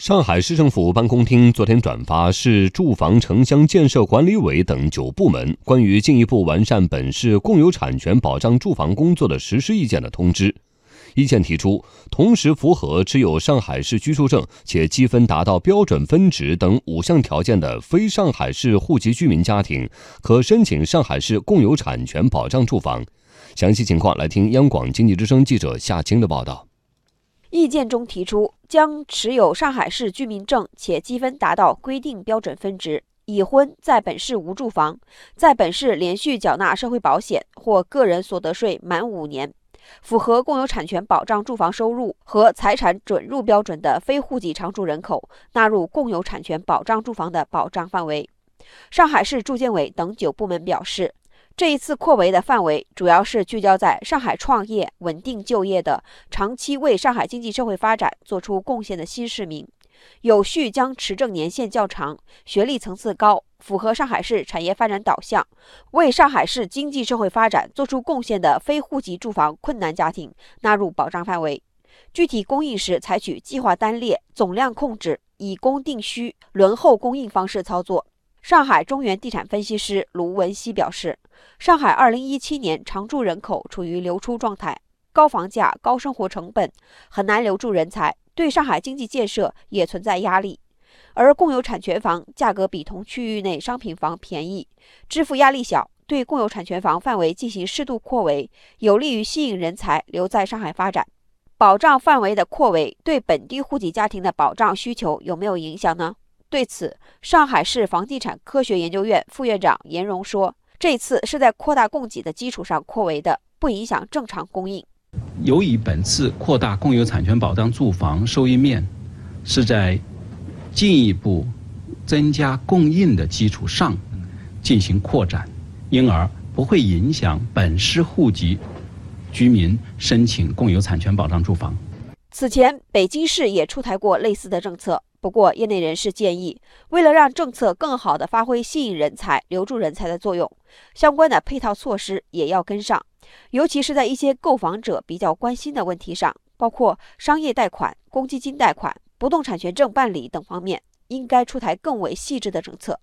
上海市政府办公厅昨天转发市住房城乡建设管理委等九部门关于进一步完善本市共有产权保障住房工作的实施意见的通知。意见提出，同时符合持有上海市居住证且积分达到标准分值等五项条件的非上海市户籍居民家庭，可申请上海市共有产权保障住房。详细情况，来听央广经济之声记者夏青的报道。意见中提出，将持有上海市居民证且积分达到规定标准分值、已婚、在本市无住房、在本市连续缴纳社会保险或个人所得税满五年、符合共有产权保障住房收入和财产准入标准的非户籍常住人口，纳入共有产权保障住房的保障范围。上海市住建委等九部门表示。这一次扩围的范围主要是聚焦在上海创业、稳定就业的、长期为上海经济社会发展做出贡献的新市民，有序将持证年限较长、学历层次高、符合上海市产业发展导向、为上海市经济社会发展做出贡献的非户籍住房困难家庭纳入保障范围。具体供应时采取计划单列、总量控制、以供定需、轮候供应方式操作。上海中原地产分析师卢文熙表示，上海2017年常住人口处于流出状态，高房价、高生活成本很难留住人才，对上海经济建设也存在压力。而共有产权房价格比同区域内商品房便宜，支付压力小，对共有产权房范围进行适度扩围，有利于吸引人才留在上海发展。保障范围的扩围对本地户籍家庭的保障需求有没有影响呢？对此，上海市房地产科学研究院副院长严荣说：“这次是在扩大供给的基础上扩围的，不影响正常供应。由于本次扩大共有产权保障住房收益面，是在进一步增加供应的基础上进行扩展，因而不会影响本市户籍居民申请共有产权保障住房。此前，北京市也出台过类似的政策。”不过，业内人士建议，为了让政策更好地发挥吸引人才、留住人才的作用，相关的配套措施也要跟上，尤其是在一些购房者比较关心的问题上，包括商业贷款、公积金贷款、不动产权证办理等方面，应该出台更为细致的政策。